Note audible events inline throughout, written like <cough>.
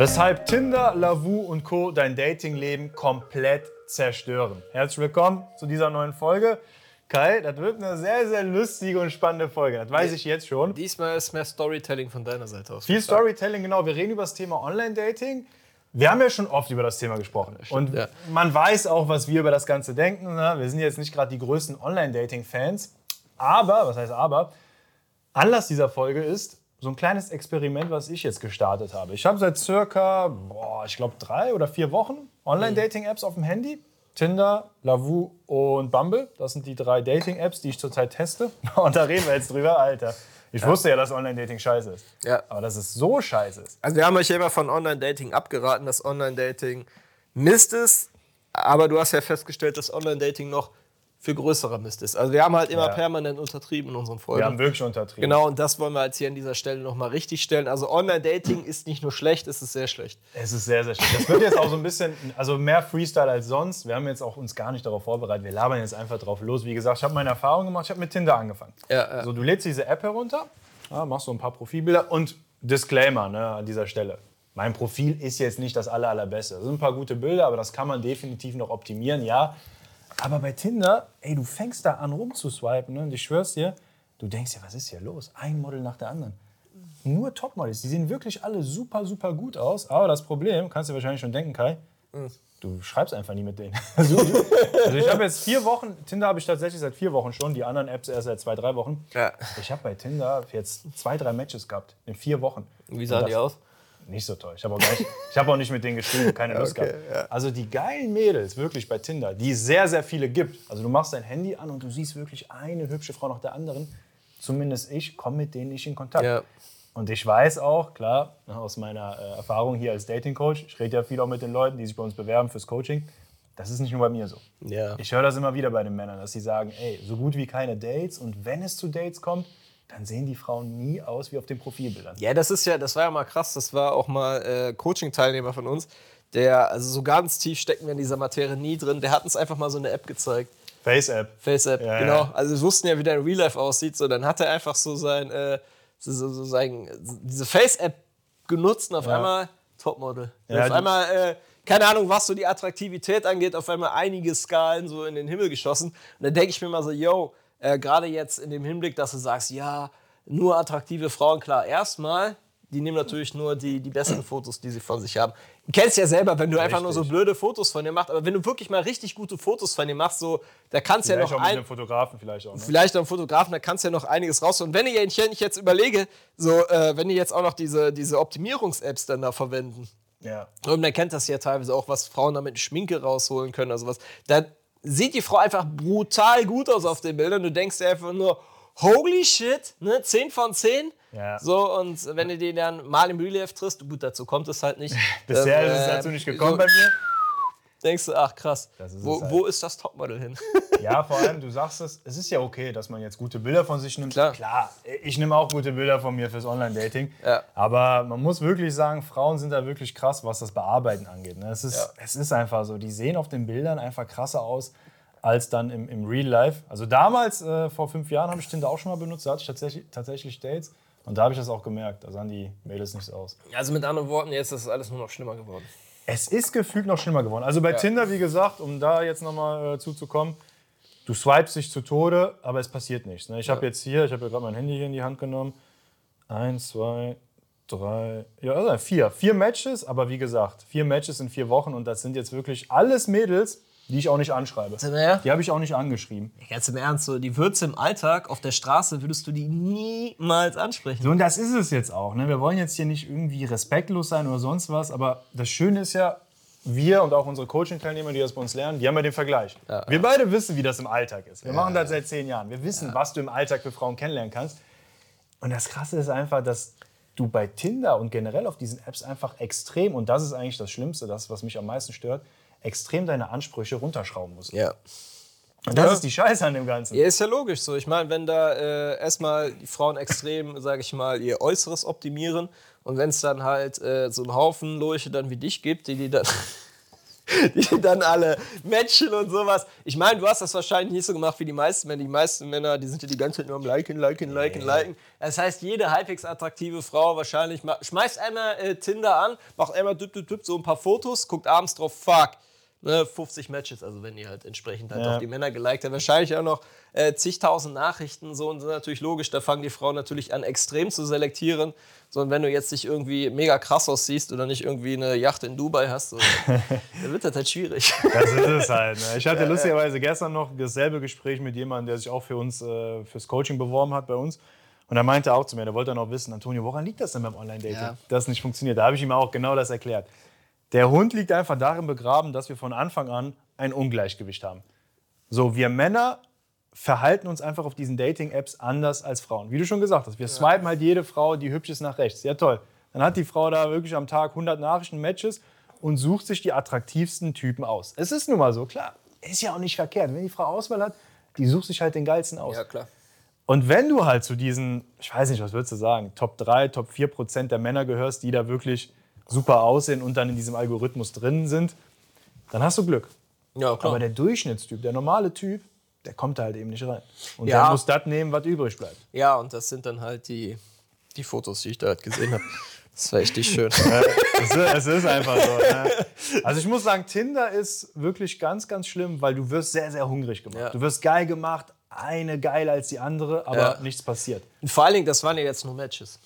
Weshalb Tinder, Lavu und Co. dein Datingleben komplett zerstören. Herzlich willkommen zu dieser neuen Folge. Kai, das wird eine sehr, sehr lustige und spannende Folge. Das weiß ich jetzt schon. Diesmal ist mehr Storytelling von deiner Seite aus. Viel Storytelling, genau. Wir reden über das Thema Online-Dating. Wir haben ja schon oft über das Thema gesprochen. und ja. man weiß auch, was wir über das Ganze denken. Ne? Wir sind jetzt nicht gerade die größten Online-Dating-Fans. Aber, was heißt aber? Anlass dieser Folge ist so ein kleines Experiment, was ich jetzt gestartet habe. Ich habe seit circa, boah, ich glaube, drei oder vier Wochen Online-Dating-Apps auf dem Handy. Tinder, Lavu und Bumble. Das sind die drei Dating-Apps, die ich zurzeit teste. <laughs> Und da reden wir jetzt drüber, Alter. Ich wusste ja, dass Online-Dating scheiße ist. Ja. Aber dass es so scheiße ist. Also wir haben euch ja immer von Online-Dating abgeraten, dass Online-Dating Mist ist. Aber du hast ja festgestellt, dass Online-Dating noch für größerer Mist ist. Also wir haben halt immer Ja. permanent untertrieben in unseren Folgen. Wir haben wirklich untertrieben. Genau, und das wollen wir jetzt hier an dieser Stelle nochmal richtig stellen. Also Online-Dating ist nicht nur schlecht, es ist sehr schlecht. Es ist sehr, sehr schön. Das wird jetzt auch so ein bisschen, also mehr Freestyle als sonst. Wir haben jetzt auch uns gar nicht darauf vorbereitet. Wir labern jetzt einfach drauf los. Wie gesagt, ich habe meine Erfahrung gemacht. Ich habe mit Tinder angefangen. Ja, ja. Also du lädst diese App herunter, machst so ein paar Profilbilder und Disclaimer ne, an dieser Stelle. Mein Profil ist jetzt nicht das aller, allerbeste. Das sind ein paar gute Bilder, aber das kann man definitiv noch optimieren, ja. Aber bei Tinder, ey, du fängst da an rumzuswipen ne, und ich schwör's dir, du denkst ja, was ist hier los? Ein Model nach der anderen. Nur Topmodels, die sehen wirklich alle super, super gut aus. Aber das Problem, kannst du dir wahrscheinlich schon denken, Kai, du schreibst einfach nie mit denen. <laughs> Also, also ich habe jetzt vier Wochen, Tinder habe ich tatsächlich seit vier Wochen schon, die anderen Apps erst seit zwei, drei Wochen. Ja. Ich habe bei Tinder jetzt zwei, drei Matches gehabt in vier Wochen. Wie sahen Und die aus? Nicht so toll. Ich habe auch, nicht- ich hab auch nicht mit denen geschrieben, keine Lust Okay, gehabt. ja. Also die geilen Mädels, wirklich bei Tinder, die es sehr, sehr viele gibt. Also du machst dein Handy an und du siehst wirklich eine hübsche Frau nach der anderen. Zumindest ich komme mit denen nicht in Kontakt. Ja. Und ich weiß auch, klar, aus meiner äh, Erfahrung hier als Dating-Coach, ich rede ja viel auch mit den Leuten, die sich bei uns bewerben fürs Coaching. Das ist nicht nur bei mir so. Ja. Ich höre das immer wieder bei den Männern, dass sie sagen, ey, so gut wie keine Dates und wenn es zu Dates kommt, dann sehen die Frauen nie aus wie auf den Profilbildern. Ja, das ist ja, das war ja mal krass. Das war auch mal äh, Coaching-Teilnehmer von uns, der, also so ganz tief stecken wir in dieser Materie nie drin. Der hat uns einfach mal so eine App gezeigt. Face-App. Face-App, Ja, genau. ja. Also wir wussten ja, wie der in Real Life aussieht. So, dann hat er einfach so sein, äh, so, so, so sein, diese Face-App genutzt und auf Ja. einmal Topmodel. Ja, auf einmal, äh, keine Ahnung, was so die Attraktivität angeht, auf einmal einige Skalen so in den Himmel geschossen. Und dann denke ich mir mal so, yo, äh, gerade jetzt in dem Hinblick, dass du sagst, ja, nur attraktive Frauen, klar, erstmal, die nehmen natürlich nur die, die besten Fotos, die sie von sich haben. Du kennst ja selber, wenn du einfach nur so Richtig. blöde Fotos von dir machst, aber wenn du wirklich mal richtig gute Fotos von dir machst, so, da kannst du ja noch auch mit ein, einem Fotografen vielleicht auch. Ne? vielleicht auch einen Fotografen, da kannst du ja noch einiges raus. Und wenn ich jetzt- wenn ich jetzt überlege, so, äh, wenn die jetzt auch noch diese, diese Optimierungs-Apps dann da verwenden, Ja. und man kennt das ja teilweise auch, was Frauen damit Schminke rausholen können, also was, dann sieht die Frau einfach brutal gut aus auf den Bildern. Du denkst dir einfach nur, holy shit, ne, 10 von 10. Ja. So, und wenn du die dann mal im Real Life triffst, gut, dazu kommt es halt nicht. <laughs> Bisher Ähm, ist es äh, dazu nicht gekommen so bei mir. Denkst du, ach krass, Das ist wo, halt. wo ist das Topmodel hin? <laughs> Ja, vor allem, du sagst es, es ist ja okay, dass man jetzt gute Bilder von sich nimmt. Klar. ich nehme auch gute Bilder von mir fürs Online-Dating. Ja. Aber man muss wirklich sagen, Frauen sind da wirklich krass, was das Bearbeiten angeht. Ne? Es, ist, Ja. es ist einfach so, die sehen auf den Bildern einfach krasser aus als dann im, im Real Life. Also damals, äh, vor fünf Jahren, habe ich Tinder auch schon mal benutzt, da hatte ich tatsächlich, tatsächlich Dates. Und da habe ich das auch gemerkt. Da sahen die Mädels nicht so aus. Also mit anderen Worten, jetzt ist alles nur noch schlimmer geworden. Es ist gefühlt noch schlimmer geworden. Also bei Ja. Tinder, wie gesagt, um da jetzt nochmal äh, zuzukommen, du swipest dich zu Tode, aber es passiert nichts. Ne? Ich habe jetzt hier, ich habe ja gerade mein Handy hier in die Hand genommen. Eins, zwei, drei, ja, also vier. Vier Matches, aber wie gesagt, vier Matches in vier Wochen und das sind jetzt wirklich alles Mädels, die ich auch nicht anschreibe. Ja. Die habe ich auch nicht angeschrieben. Ganz im Ernst, so die Würze im Alltag auf der Straße würdest du die niemals ansprechen. So, und das ist es jetzt auch. Ne? Wir wollen jetzt hier nicht irgendwie respektlos sein oder sonst was, aber das Schöne ist ja, wir und auch unsere Coaching-Teilnehmer, die das bei uns lernen, die haben ja den Vergleich. wir beide wissen, wie das im Alltag ist. Wir machen das seit zehn Jahren. Wir wissen, was du im Alltag für Frauen kennenlernen kannst. Und das Krasse ist einfach, dass du bei Tinder und generell auf diesen Apps einfach extrem, und das ist eigentlich das Schlimmste, das, was mich am meisten stört, extrem deine Ansprüche runterschrauben musst. Ja. Und das ist die Scheiße an dem Ganzen. Ja, ist ja logisch so. Ich meine, wenn da äh, erstmal die Frauen extrem, <laughs> sage ich mal, ihr Äußeres optimieren und wenn es dann halt äh, so einen Haufen Lurche dann wie dich gibt, die die dann <laughs> die dann alle matchen und sowas. Ich meine, du hast das wahrscheinlich nicht so gemacht wie die meisten Männer. Die meisten Männer, die sind ja die ganze Zeit nur am Liken, Liken, Liken, Liken. Das heißt, jede halbwegs attraktive Frau wahrscheinlich schmeißt einmal äh, Tinder an, macht einmal düpp, düpp, düpp, so ein paar Fotos, guckt abends drauf, fuck. Ne, 50 Matches, also wenn die halt entsprechend halt Ja. auch die Männer geliked haben. Wahrscheinlich auch noch äh, zigtausend Nachrichten, so und das ist natürlich logisch, da fangen die Frauen natürlich an, extrem zu selektieren. So, und wenn du jetzt nicht irgendwie mega krass aussiehst oder nicht irgendwie eine Yacht in Dubai hast, so, <laughs> dann wird das halt schwierig. Das ist es halt. Ne? Ich hatte lustigerweise gestern noch dasselbe Gespräch mit jemandem, der sich auch für uns äh, fürs Coaching beworben hat bei uns. Und er meinte auch zu mir, der wollte dann auch wissen, Antonio, woran liegt das denn beim Online-Dating, Ja. dass es nicht funktioniert? Da habe ich ihm auch genau das erklärt. Der Hund liegt einfach darin begraben, dass wir von Anfang an ein Ungleichgewicht haben. So, wir Männer verhalten uns einfach auf diesen Dating-Apps anders als Frauen. Wie du schon gesagt hast, wir swipen halt jede Frau, die hübsch ist, nach rechts. Ja, toll. Dann hat die Frau da wirklich am Tag 100 Nachrichten, Matches und sucht sich die attraktivsten Typen aus. Es ist nun mal so, klar. Ist ja auch nicht verkehrt. Wenn die Frau Auswahl hat, die sucht sich halt den geilsten aus. klar. Und wenn du halt zu diesen, ich weiß nicht, was würdest du sagen, Top 3, Top 4 Prozent der Männer gehörst, die da wirklich super aussehen und dann in diesem Algorithmus drin sind, dann hast du Glück. Ja, klar. Aber der Durchschnittstyp, der normale Typ, der kommt da halt eben nicht rein. Und Ja. der muss das nehmen, was übrig bleibt. ja, und das sind dann halt die, die Fotos, die ich da halt gesehen habe. Das war echt nicht schön. Es ist, ist einfach so. Ne? Also ich muss sagen, Tinder ist wirklich ganz, ganz schlimm, weil du wirst sehr, sehr hungrig gemacht. Ja. Du wirst geil gemacht, eine geiler als die andere, aber Ja. nichts passiert. Und vor allen Dingen, das waren ja jetzt nur Matches.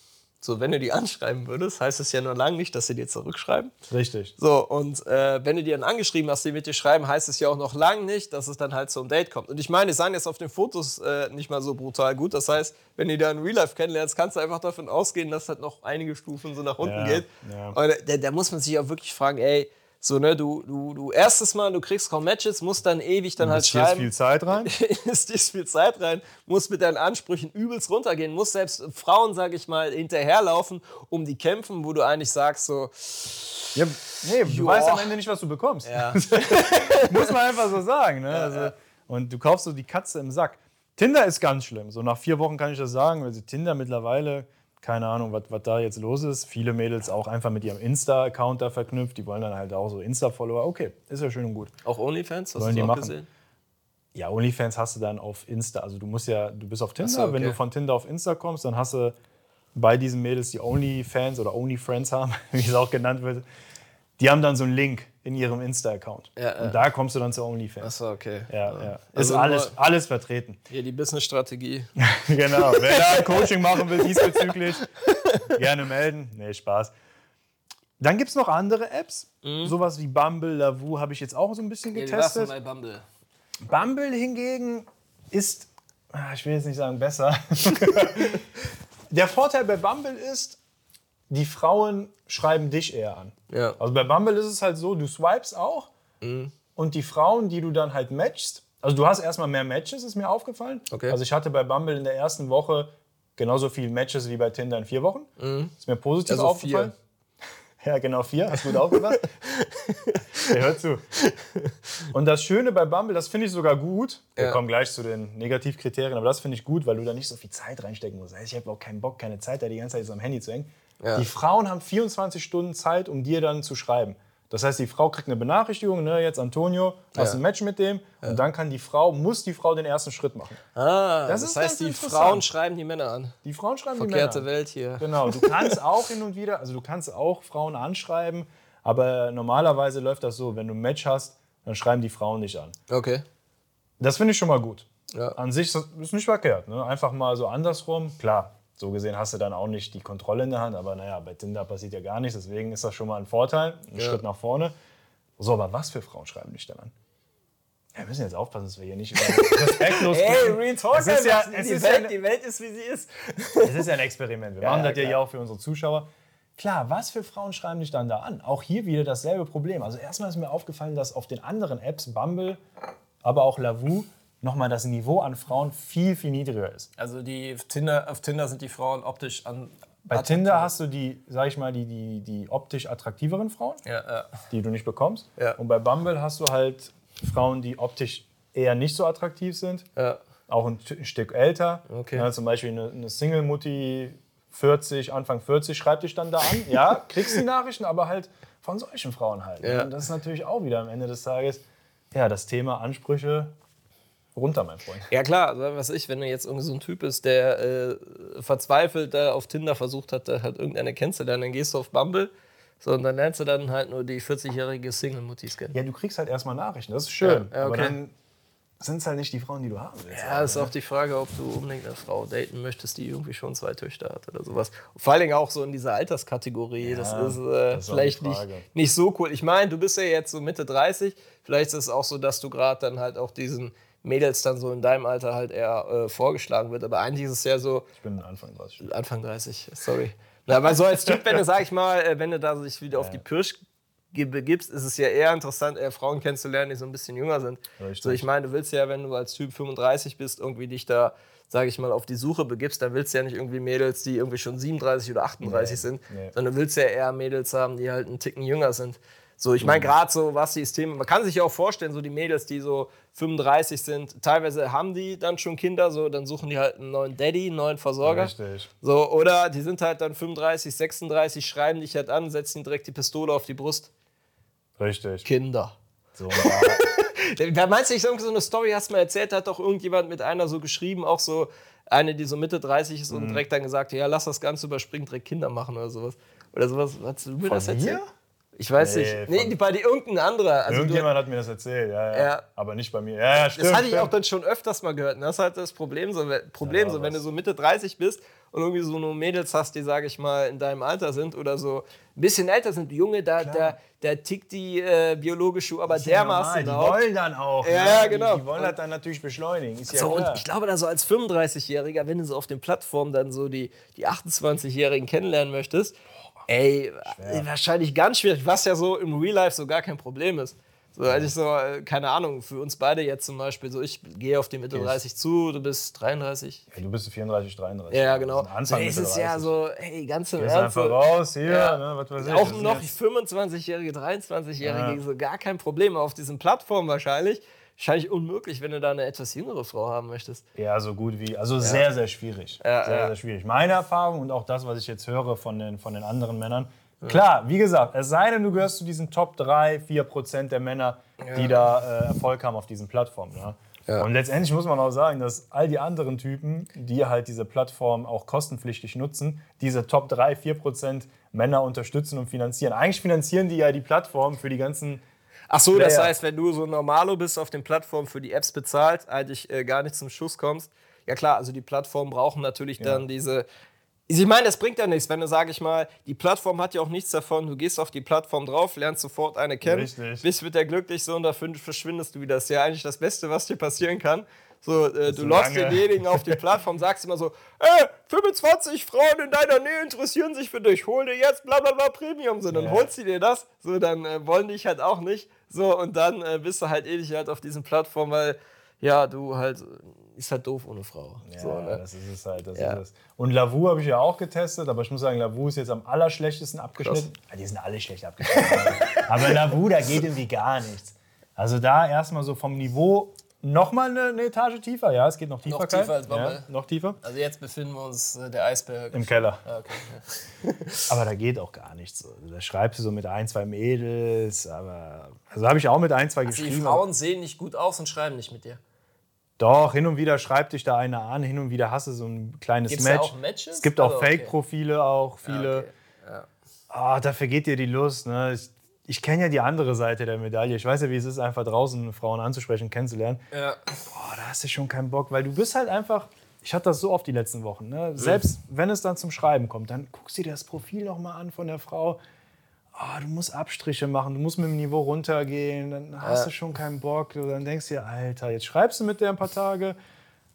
So, wenn du die anschreiben würdest, heißt es ja nur lange nicht, dass sie dir zurückschreiben. Richtig. So, und äh, wenn du die dann angeschrieben hast, die mit dir schreiben, heißt es ja auch noch lang nicht, dass es dann halt zum Date kommt. Und ich meine, die sahen jetzt auf den Fotos äh, nicht mal so brutal gut. Das heißt, wenn du dann Real Life kennenlernst, kannst du einfach davon ausgehen, dass das noch einige Stufen so nach unten Ja, geht. ja. Und da, da muss man sich auch wirklich fragen, ey, so, ne, du, du, du erstes Mal, du kriegst kaum Matches, musst dann ewig dann halt schreiben. viel Zeit rein. <laughs> investierst viel Zeit rein, musst mit deinen Ansprüchen übelst runtergehen, musst selbst Frauen, sag ich mal, hinterherlaufen, um die kämpfen, wo du eigentlich sagst so, Ja, nee, du weißt am Ende nicht, was du bekommst. ja, <laughs> Muss man einfach so sagen. Ne? also, Und du kaufst so die Katze im Sack. Tinder ist ganz schlimm. So nach vier Wochen kann ich das sagen. Also Tinder mittlerweile, keine Ahnung, was da jetzt los ist. Viele Mädels auch einfach mit ihrem Insta-Account da verknüpft. Die wollen dann halt auch so Insta-Follower. Okay, ist ja schön und gut. auch Onlyfans, hast Sollen du die auch machen. gesehen? Ja, OnlyFans hast du dann auf Insta. Also du musst ja, du bist auf Tinder. so, okay. Wenn du von Tinder auf Insta kommst, dann hast du bei diesen Mädels, die OnlyFans oder OnlyFriends haben, <laughs> wie es auch genannt wird, die haben dann so einen Link in ihrem Insta-Account. Ja, ja. Und da kommst du dann zu OnlyFans. Achso, okay. Ja, ja. Ist Also alles, alles vertreten. Hier die Business-Strategie. <laughs> genau. Wer da Coaching machen will diesbezüglich, <laughs> gerne melden. Nee, Spaß. Dann gibt es noch andere Apps. Sowas wie Bumble, Lavu habe ich jetzt auch so ein bisschen getestet. bei Bumble. Bumble hingegen ist, ah, ich will jetzt nicht sagen besser. <laughs> Der Vorteil bei Bumble ist, die Frauen schreiben dich eher an. Ja. Also bei Bumble ist es halt so, du swipes auch Mhm. und die Frauen, die du dann halt matchst, also du hast erstmal mehr Matches, ist mir aufgefallen. Okay. Also ich hatte bei Bumble in der ersten Woche genauso viele Matches wie bei Tinder in vier Wochen. Ist mir positiv Also aufgefallen. <laughs> Ja, genau, vier. Hast gut aufgepasst. <laughs> Der hört zu. Und das Schöne bei Bumble, das finde ich sogar gut. Wir Ja. kommen gleich zu den Negativkriterien, aber das finde ich gut, weil du da nicht so viel Zeit reinstecken musst. Ich habe auch keinen Bock, keine Zeit, da die ganze Zeit so am Handy zu hängen. Ja. Die Frauen haben 24 Stunden Zeit, um dir dann zu schreiben. Das heißt, die Frau kriegt eine Benachrichtigung, ne, jetzt Antonio, hast Ja. ein Match mit dem und dann kann die Frau, muss die Frau den ersten Schritt machen. Ah, Das das, heißt, die. Frauen schreiben die Männer an. Die Frauen schreiben Verkehrte die Männer. Welt hier. Genau, du kannst auch hin und wieder, also du kannst auch Frauen anschreiben, aber normalerweise läuft das so, wenn du ein Match hast, dann schreiben die Frauen nicht an. Okay. Das finde ich schon mal gut. Ja. An sich ist ist nicht verkehrt. Ne? Einfach mal so andersrum. Klar, so gesehen hast du dann auch nicht die Kontrolle in der Hand, aber naja, bei Tinder passiert ja gar nichts, deswegen ist das schon mal ein Vorteil, ein Ja. Schritt nach vorne. So, aber was für Frauen schreiben dich dann an? Ja, wir müssen jetzt aufpassen, dass wir hier nicht über <laughs> respektlos klingen. Real Talk, Es ist ja, es die, ist Welt, ja, die Welt ist, wie sie ist. <laughs> es ist ja ein Experiment. Wir Ja, machen ja, das ja hier auch für unsere Zuschauer. Klar, was für Frauen schreiben dich dann da an? Auch hier wieder dasselbe Problem. Also erstmal ist mir aufgefallen, dass auf den anderen Apps, Bumble, aber auch Lavu, nochmal das Niveau an Frauen viel, viel niedriger ist. Also die Tinder, auf Tinder sind die Frauen optisch an. Bei Tinder hast du die, sag ich mal, die, die, die optisch attraktiveren Frauen, Ja, ja. die du nicht bekommst. Ja. Und bei Bumble hast du halt Frauen, die optisch eher nicht so attraktiv sind. auch ein T- Stück älter. Okay. Ja, zum Beispiel eine, eine Single-Mutti, 40, Anfang 40, schreibt dich dann da an. Ja, <laughs> kriegst die Nachrichten, aber halt von solchen Frauen halt. Ja. Und das ist natürlich auch wieder am Ende des Tages, ja, das Thema Ansprüche runter, mein Freund. Ja klar, also was ich, wenn du jetzt irgendwie so ein Typ bist, der äh, verzweifelt da auf Tinder versucht hat, da halt irgendeine kennenzulernen, dann gehst du auf Bumble so, und dann lernst du dann halt nur die 40-jährige Single-Muttis kennen. Ja, du kriegst halt erstmal Nachrichten, das ist schön. Ja, ja, Aber okay. dann sind es halt nicht die Frauen, die du haben willst. Ja, ist auch die Frage, ob du unbedingt eine Frau daten möchtest, die irgendwie schon zwei Töchter hat oder sowas. Vor allen Dingen auch so in dieser Alterskategorie. das ist, äh, das ist vielleicht nicht, nicht so cool. Ich meine, du bist ja jetzt so Mitte 30. Vielleicht ist es auch so, dass du gerade dann halt auch diesen Mädels dann so in deinem Alter halt eher äh, vorgeschlagen wird. Aber eigentlich ist es ja so, Ich bin Anfang 30. Anfang 30, sorry. Na, aber so als Typ, wenn du, sag ich mal, äh, wenn du da sich wieder auf die Pirsch begibst, ist es ja eher interessant, eher Frauen kennenzulernen, die so ein bisschen jünger sind. Richtig. So, ich meine, du willst ja, wenn du als Typ 35 bist, irgendwie dich da, sag ich mal, auf die Suche begibst, dann willst du ja nicht irgendwie Mädels, die irgendwie schon 37 oder 38 Nee, sind, nee. sondern du willst ja eher Mädels haben, die halt einen Ticken jünger sind. So, ich Mhm. meine, gerade so, was die Themen, man kann sich ja auch vorstellen, so die Mädels, die so 35 sind, teilweise haben die dann schon Kinder, so, dann suchen die halt einen neuen Daddy, einen neuen Versorger. Richtig. So, oder die sind halt dann 35, 36, schreiben dich halt an, setzen ihnen direkt die Pistole auf die Brust. Richtig. Kinder. So, <laughs> da, meinst du nicht, so eine Story hast du mal erzählt, hat doch irgendjemand mit einer so geschrieben, auch so eine, die so Mitte 30 ist Mhm. und direkt dann gesagt, ja, lass das Ganze überspringen, direkt Kinder machen oder sowas. Oder sowas. Hast du mir das Von erzählt? mir? Ich weiß Nee, nicht. Nee, die, bei dir irgendein anderer. Also du, irgendjemand hat mir das erzählt, ja, ja, Ja. Aber nicht bei mir. Ja, ja, stimmt. das hatte ich stimmt. auch dann schon öfters mal gehört. Und das ist halt das Problem, so, Problem, Ja, so wenn du so Mitte 30 bist und irgendwie so nur Mädels hast, die, sage ich mal, in deinem Alter sind oder so ein bisschen älter sind. Die Junge, da, da, da tickt die äh, biologische Uhr aber dermaßen normal. Die wollen dann auch. Ja, ne? ja, Die- genau. Die wollen das dann natürlich beschleunigen. Ist So, und ich glaube, da so als 35-Jähriger, wenn du so auf den Plattformen dann so die, die 28-Jährigen kennenlernen möchtest, ey, äh, wahrscheinlich ganz schwierig, was ja so im Real Life so gar kein Problem ist. So, als ich so, äh, keine Ahnung, für uns beide jetzt zum Beispiel, so ich gehe auf die Mitte 30 zu, du bist 33. Ja, du bist 34, 33. Ja, genau. Das ist ein So, Anfang es Mitte ist ja 30. so, hey, ganz im Ernst. einfach raus, hier, Ja. ne, was weiß ich. Auch noch sind jetzt- 25-Jährige, 23-Jährige, Ja. so gar kein Problem auf diesen Plattformen wahrscheinlich. Wahrscheinlich unmöglich, wenn du da eine etwas jüngere Frau haben möchtest. Ja, so gut wie. Also sehr, sehr schwierig. Ja, sehr, ja. sehr schwierig. Meine Erfahrung und auch das, was ich jetzt höre von den, von den anderen Männern. Klar, wie gesagt, es sei denn, du gehörst zu diesen Top 3, 4 Prozent der Männer, die da äh, Erfolg haben auf diesen Plattformen. Ne? Ja. Und letztendlich muss man auch sagen, dass all die anderen Typen, die halt diese Plattform auch kostenpflichtig nutzen, diese Top 3, 4 Prozent Männer unterstützen und finanzieren. Eigentlich finanzieren die ja die Plattform für die ganzen Ach so, das heißt, wenn du so Normalo bist, auf den Plattformen für die Apps bezahlt, eigentlich äh, gar nicht zum Schuss kommst. Ja klar, also die Plattformen brauchen natürlich dann diese. Ich meine, das bringt ja nichts, wenn du, sag ich mal, die Plattform hat ja auch nichts davon. Du gehst auf die Plattform drauf, lernst sofort eine kennen, Richtig. bist mit der glücklich so und dafür verschwindest du wieder. Das ist ja eigentlich das Beste, was dir passieren kann. So, äh, du so lange. denjenigen auf die <laughs> Plattform, sagst immer so, äh, 25 Frauen in deiner Nähe interessieren sich für dich, hol dir jetzt bla bla bla Premium. So, dann Ja. holst du dir das, so, dann äh, wollen dich halt auch nicht. So, und dann äh, bist du halt ewig halt auf diesen Plattformen, weil, ja, du halt, äh, ist halt doof ohne Frau. Ja, so, ne? das ist es halt. Das Ja. ist es. Und Lavu habe ich ja auch getestet, aber ich muss sagen, Lavu ist jetzt am allerschlechtesten abgeschnitten. Ja, die sind alle schlecht abgeschnitten. <laughs> aber Lavu, da geht irgendwie gar nichts. Also da erstmal so vom Niveau nochmal eine, eine Etage tiefer. Ja, es geht noch tiefer. Noch tiefer als Bubble. Ja, noch tiefer. Also jetzt befinden wir uns äh, der Eisberg. Im Keller. Ah, okay. <laughs> Aber da geht auch gar nichts. So. Da schreibst du so mit ein, zwei Mädels. Aber also habe ich auch mit ein, zwei Die geschrieben. aber- Frauen sehen nicht gut aus und schreiben nicht mit dir. Doch, hin und wieder schreibt dich da einer an, hin und wieder hast du so ein kleines Gibt's da Match. auch Matches? Es gibt auch Also, okay. Fake-Profile, auch viele. okay. Ja. Ah, da vergeht dir die Lust. Ne? Ich, ich kenne ja die andere Seite der Medaille. Ich weiß ja, wie es ist, einfach draußen Frauen anzusprechen, kennenzulernen. Ja. Boah, da hast du schon keinen Bock, weil du bist halt einfach. Ich hatte das so oft die letzten Wochen. Ne? Selbst wenn es dann zum Schreiben kommt, dann guckst du dir das Profil noch mal an von der Frau. Ah, du musst Abstriche machen, du musst mit dem Niveau runtergehen, dann hast Ja. du schon keinen Bock. Du dann denkst dir, Alter, jetzt schreibst du mit der ein paar Tage,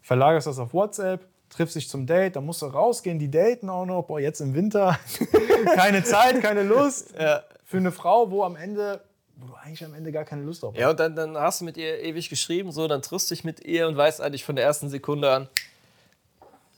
verlagerst das auf WhatsApp, triffst dich zum Date, dann musst du rausgehen, die daten auch noch. Boah, jetzt im Winter, <laughs> keine Zeit, keine Lust. Ja. Für eine Frau, wo am Ende, wo du eigentlich am Ende gar keine Lust drauf hast. Ja, und dann, dann hast du mit ihr ewig geschrieben, so, dann triffst du dich mit ihr und weißt eigentlich von der ersten Sekunde an,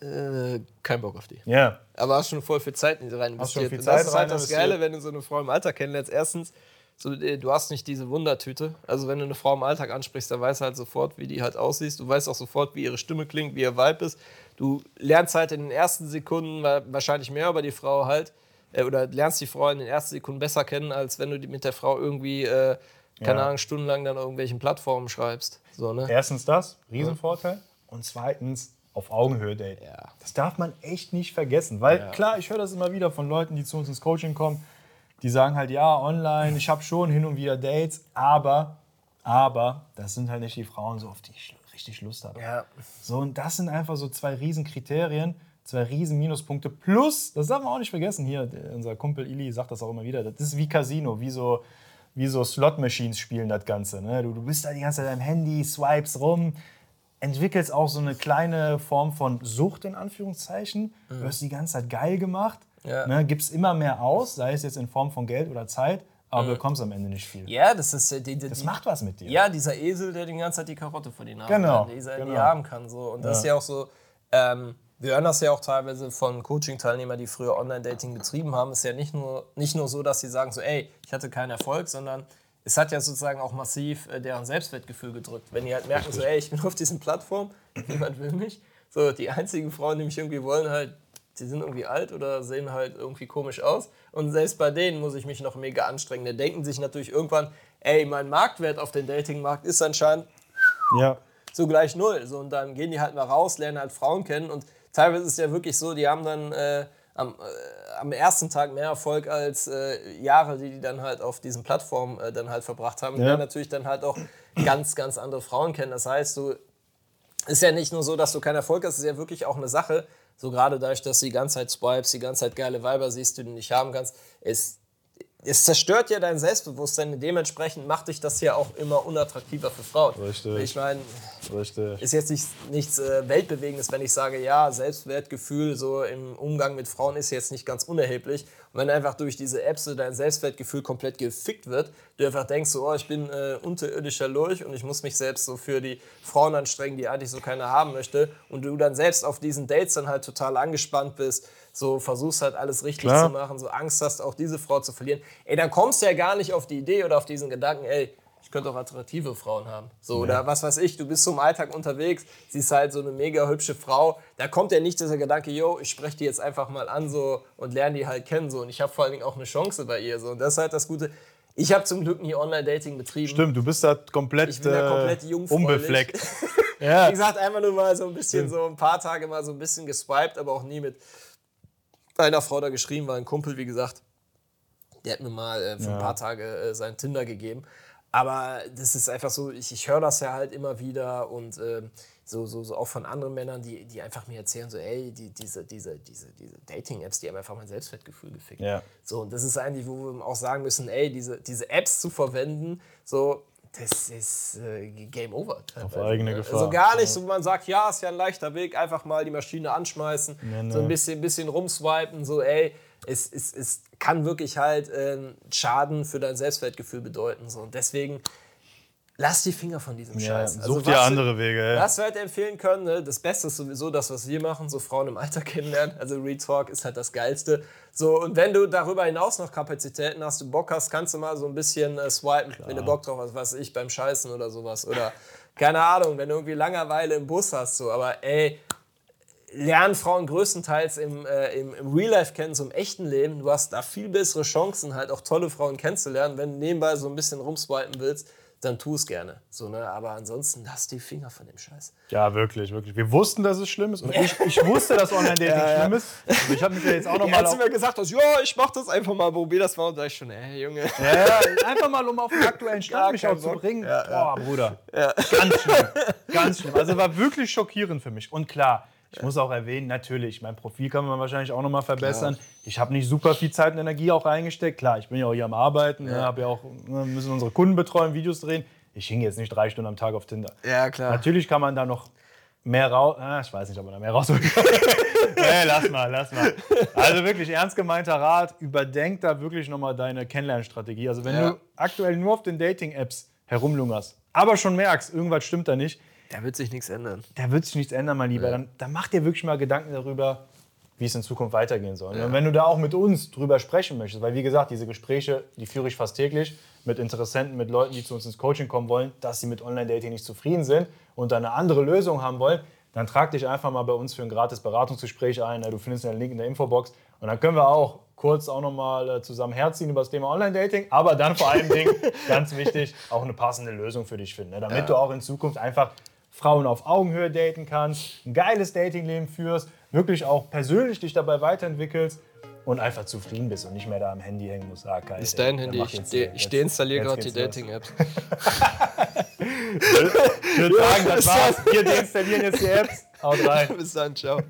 äh, kein Bock auf die. Ja. Aber hast schon voll viel Zeit in die rein Hast schon investiert. viel Und Zeit das ist halt das investiert. Geile, wenn du so eine Frau im Alter kennenlernst. Erstens, so, äh, du hast nicht diese Wundertüte. Also wenn du eine Frau im Alltag ansprichst, dann weißt du halt sofort, wie die halt aussieht. Du weißt auch sofort, wie ihre Stimme klingt, wie ihr Vibe ist. Du lernst halt in den ersten Sekunden wa- wahrscheinlich mehr über die Frau halt, äh, oder lernst die Frau in den ersten Sekunden besser kennen, als wenn du die mit der Frau irgendwie, äh, keine Ja. Ahnung, stundenlang dann irgendwelchen Plattformen schreibst. So, ne? Erstens das, Riesenvorteil. Und zweitens auf Augenhöhe Date. Ja. Das darf man echt nicht vergessen. Weil Ja. klar, ich höre das immer wieder von Leuten, die zu uns ins Coaching kommen. Die sagen halt, ja, online, ich habe schon hin und wieder Dates, aber, aber, das sind halt nicht die Frauen, so auf die ich richtig Lust habe. Ja. So, und das sind einfach so zwei riesen Kriterien, zwei riesen Minuspunkte. Plus, das darf man auch nicht vergessen, hier, unser Kumpel Ili sagt das auch immer wieder, das ist wie Casino, wie so, wie so Slot-Machines spielen das Ganze. Ne? Du, du bist da die ganze Zeit am Handy, swipes rum, entwickelst auch so eine kleine Form von Sucht, in Anführungszeichen. Du wirst die ganze Zeit geil gemacht, Ja. ne? gibst immer mehr aus, sei es jetzt in Form von Geld oder Zeit, aber du bekommst am Ende nicht viel. Ja, das ist äh, die, die, Das macht was mit dir. Ja, dieser Esel, der die ganze Zeit die Karotte vor die Nase Genau, hat, dieser, die genau. haben kann. So. Und das ist ja auch so, ähm, wir hören das ja auch teilweise von Coaching-Teilnehmern, die früher Online-Dating betrieben haben. ist ja nicht nur, nicht nur so, dass sie sagen so, ey, ich hatte keinen Erfolg, sondern es hat ja sozusagen auch massiv äh, deren Selbstwertgefühl gedrückt. Wenn die halt merken so, ey, ich bin auf diesen Plattformen, <laughs> niemand will mich. So, die einzigen Frauen, die mich irgendwie wollen, halt, die sind irgendwie alt oder sehen halt irgendwie komisch aus. Und selbst bei denen muss ich mich noch mega anstrengen. Die denken sich natürlich irgendwann, ey, mein Marktwert auf dem Datingmarkt ist anscheinend ja. so gleich null. So, und dann gehen die halt mal raus, lernen halt Frauen kennen. Und teilweise ist es ja wirklich so, die haben dann äh, am, äh, am ersten Tag mehr Erfolg als äh, Jahre, die die dann halt auf diesen Plattformen äh, dann halt verbracht haben. Die Ja. lernen natürlich dann halt auch ganz, ganz andere Frauen kennen. Das heißt, du ist ja nicht nur so, dass du keinen Erfolg hast, es ist ja wirklich auch eine Sache. So gerade dadurch, dass du die ganze Zeit swipes, die ganze Zeit geile Weiber siehst, die du nicht haben kannst, es, es zerstört ja dein Selbstbewusstsein. Dementsprechend macht dich das ja auch immer unattraktiver für Frauen. Richtig. Ich meine, ist jetzt nicht, nichts äh, Weltbewegendes, wenn ich sage, ja, Selbstwertgefühl so im Umgang mit Frauen ist jetzt nicht ganz unerheblich. Und wenn einfach durch diese Apps so dein Selbstwertgefühl komplett gefickt wird, du einfach denkst so, oh, ich bin äh, unterirdischer Lurch und ich muss mich selbst so für die Frauen anstrengen, die eigentlich so keiner haben möchte. Und du dann selbst auf diesen Dates dann halt total angespannt bist, so versuchst halt alles richtig Klar. zu machen, so Angst hast, auch diese Frau zu verlieren. Ey, dann kommst du ja gar nicht auf die Idee oder auf diesen Gedanken, ey, ich könnte auch attraktive Frauen haben. So, Oder was weiß ich, du bist so im Alltag unterwegs, siehst halt so eine mega hübsche Frau. Da kommt ja nicht dieser Gedanke, yo, ich spreche die jetzt einfach mal an so und lerne die halt kennen. So. Und ich habe vor allen Dingen auch eine Chance bei ihr. So. Und das ist halt das Gute. Ich habe zum Glück nie Online-Dating betrieben. Stimmt, du bist da komplett, Ich bin da komplett äh, unbefleckt. <laughs> ja. Wie gesagt, einfach nur mal so ein bisschen, so ein paar Tage mal so ein bisschen geswiped, aber auch nie mit einer Frau da geschrieben, weil ein Kumpel, wie gesagt, der hat mir mal äh, für ein Ja. paar Tage äh, sein Tinder gegeben. Aber das ist einfach so, ich, ich höre das ja halt immer wieder und ähm, so, so, so auch von anderen Männern, die, die einfach mir erzählen, so, ey, die, diese, diese, diese, diese Dating-Apps, die haben einfach mein Selbstwertgefühl gefickt. Ja. So, und das ist eigentlich, wo wir auch sagen müssen, ey, diese, diese Apps zu verwenden, so, das ist äh, Game Over. teilweise, eigene ne? Gefahr. Also gar nicht, so man sagt, ja, ist ja ein leichter Weg, einfach mal die Maschine anschmeißen, Nee, nee. so ein bisschen, bisschen rumswipen, so, ey, es, es, es kann wirklich halt äh, Schaden für dein Selbstwertgefühl bedeuten. So. Und deswegen lass die Finger von diesem Ja, Scheiß. Also such dir was- andere Wege. ey. was wir halt empfehlen können, ne, das Beste ist sowieso das, was wir machen, so Frauen im Alter <laughs> kennenlernen. Also Retalk ist halt das Geilste. So, und wenn du darüber hinaus noch Kapazitäten hast, du Bock hast, kannst du mal so ein bisschen äh, swipen, wenn du Bock drauf hast, was weiß ich, beim Scheißen oder sowas. Oder <laughs> keine Ahnung, wenn du irgendwie Langeweile im Bus hast, so, aber ey, lernen Frauen größtenteils im, äh, im, im Real Life kennen, so im echten Leben. Du hast da viel bessere Chancen, halt auch tolle Frauen kennenzulernen. Wenn du nebenbei so ein bisschen rumswipen willst, dann tu es gerne. So, ne? Aber ansonsten lass die Finger von dem Scheiß. Ja, wirklich, wirklich. Wir wussten, dass es schlimm ist. Und ich, ich wusste, dass Online-Dating <laughs> schlimm ist. Also ich habe mich ja jetzt auch Ja, nochmal als du mir gesagt hast, ja, ich mach das einfach mal, probier das mal, und da ich schon, ey, Junge. ja, ja, einfach mal, um auf den aktuellen Stand Gar mich auch zu Bock. bringen. Ja, ja. Boah, Bruder. Ganz schlimm. Ganz schlimm. Also war wirklich schockierend für mich. Und klar, ich muss auch erwähnen, natürlich, mein Profil kann man wahrscheinlich auch nochmal verbessern. Ich habe nicht super viel Zeit und Energie auch reingesteckt. Klar, ich bin ja auch hier am Arbeiten, ne, habe ja auch, ne, müssen unsere Kunden betreuen, Videos drehen. Ich hing jetzt nicht drei Stunden am Tag auf Tinder. Ja, klar. Natürlich kann man da noch mehr raus. Ah, ich weiß nicht, ob man da mehr rausholen kann. <laughs> nee, lass mal, lass mal. Also wirklich ernst gemeinter Rat, überdenk da wirklich nochmal deine Kennenlernstrategie. Also wenn Ja. du aktuell nur auf den Dating-Apps herumlungerst, aber schon merkst, irgendwas stimmt da nicht, Da wird sich nichts ändern. da wird sich nichts ändern, mein Lieber. Dann, dann mach dir wirklich mal Gedanken darüber, wie es in Zukunft weitergehen soll. Und wenn du da auch mit uns drüber sprechen möchtest, weil wie gesagt, diese Gespräche, die führe ich fast täglich mit Interessenten, mit Leuten, die zu uns ins Coaching kommen wollen, dass sie mit Online-Dating nicht zufrieden sind und da eine andere Lösung haben wollen, dann trag dich einfach mal bei uns für ein gratis Beratungsgespräch ein. Du findest den Link in der Infobox. Und dann können wir auch kurz auch nochmal äh, zusammen herziehen über das Thema Online-Dating. Aber dann vor allen Dingen, <laughs> ganz wichtig, auch eine passende Lösung für dich finden. Ne? Damit ja. du auch in Zukunft einfach Frauen auf Augenhöhe daten kannst, ein geiles Datingleben führst, wirklich auch persönlich dich dabei weiterentwickelst und einfach zufrieden bist und nicht mehr da am Handy hängen musst. Ah, geil, ist dein Handy? Ich, de ich deinstalliere gerade die Dating-Apps. <laughs> ich würde sagen, das war's. Wir deinstallieren jetzt die Apps. Haut rein. <laughs> Bis dann, ciao.